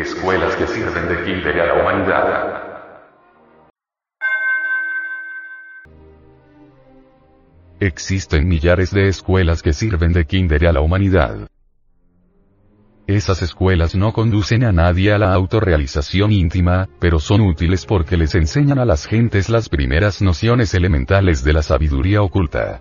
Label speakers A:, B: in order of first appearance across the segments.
A: Escuelas que sirven de kinder a la humanidad.
B: Existen millares de escuelas que sirven de kinder a la humanidad. Esas escuelas no conducen a nadie a la autorrealización íntima, pero son útiles porque les enseñan a las gentes las primeras nociones elementales de la sabiduría oculta.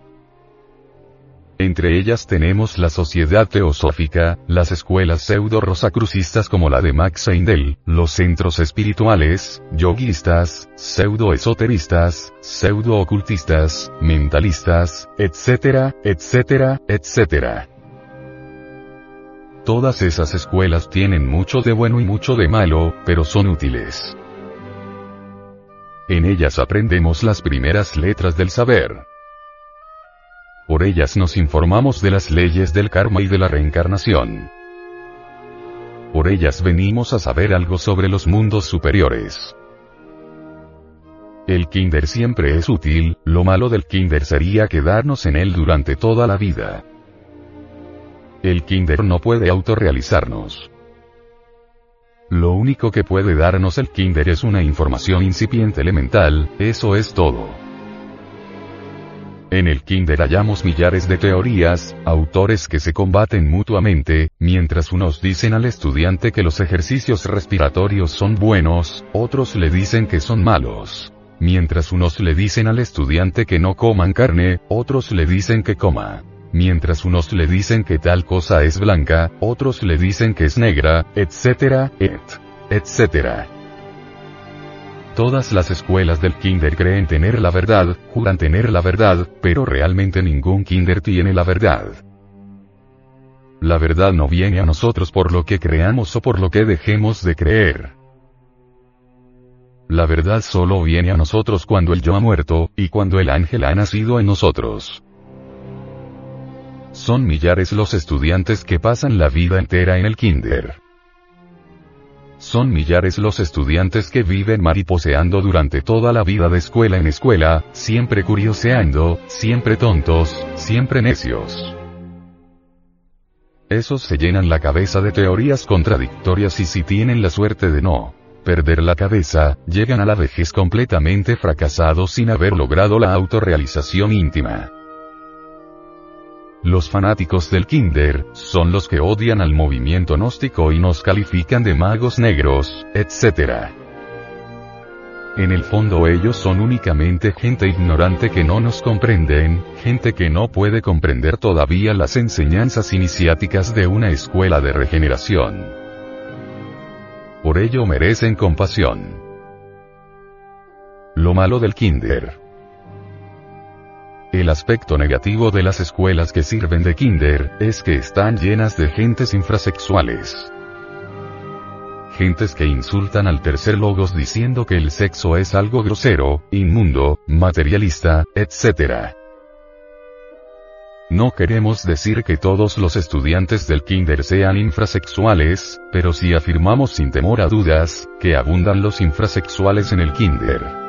B: Entre ellas tenemos la Sociedad Teosófica, las escuelas pseudo-rosacrucistas como la de Max Eindel, los centros espirituales, yoguistas, pseudo-esoteristas, pseudo-ocultistas, mentalistas, etcétera, etcétera, etcétera. Todas esas escuelas tienen mucho de bueno y mucho de malo, pero son útiles. En ellas aprendemos las primeras letras del saber. Por ellas nos informamos de las leyes del karma y de la reencarnación. Por ellas venimos a saber algo sobre los mundos superiores. El kinder siempre es útil, lo malo del kinder sería quedarnos en él durante toda la vida. El kinder no puede autorrealizarnos. Lo único que puede darnos el kinder es una información incipiente elemental, eso es todo. En el Kinder hallamos millares de teorías, autores que se combaten mutuamente, mientras unos dicen al estudiante que los ejercicios respiratorios son buenos, otros le dicen que son malos. Mientras unos le dicen al estudiante que no coman carne, otros le dicen que coma. Mientras unos le dicen que tal cosa es blanca, otros le dicen que es negra, etcétera, et, etcétera. Todas las escuelas del kinder creen tener la verdad, juran tener la verdad, pero realmente ningún kinder tiene la verdad. La verdad no viene a nosotros por lo que creamos o por lo que dejemos de creer. La verdad solo viene a nosotros cuando el yo ha muerto, y cuando el ángel ha nacido en nosotros. Son millares los estudiantes que pasan la vida entera en el kinder. Son millares los estudiantes que viven mariposeando durante toda la vida de escuela en escuela, siempre curioseando, siempre tontos, siempre necios. Esos se llenan la cabeza de teorías contradictorias y si tienen la suerte de no perder la cabeza, llegan a la vejez completamente fracasados sin haber logrado la autorrealización íntima. Los fanáticos del Kinder, son los que odian al movimiento gnóstico y nos califican de magos negros, etc. En el fondo ellos son únicamente gente ignorante que no nos comprenden, gente que no puede comprender todavía las enseñanzas iniciáticas de una escuela de regeneración. Por ello merecen compasión. Lo malo del Kinder. El aspecto negativo de las escuelas que sirven de kinder, es que están llenas de gentes infrasexuales. Gentes que insultan al tercer logos diciendo que el sexo es algo grosero, inmundo, materialista, etc. No queremos decir que todos los estudiantes del kinder sean infrasexuales, pero sí afirmamos sin temor a dudas, que abundan los infrasexuales en el kinder.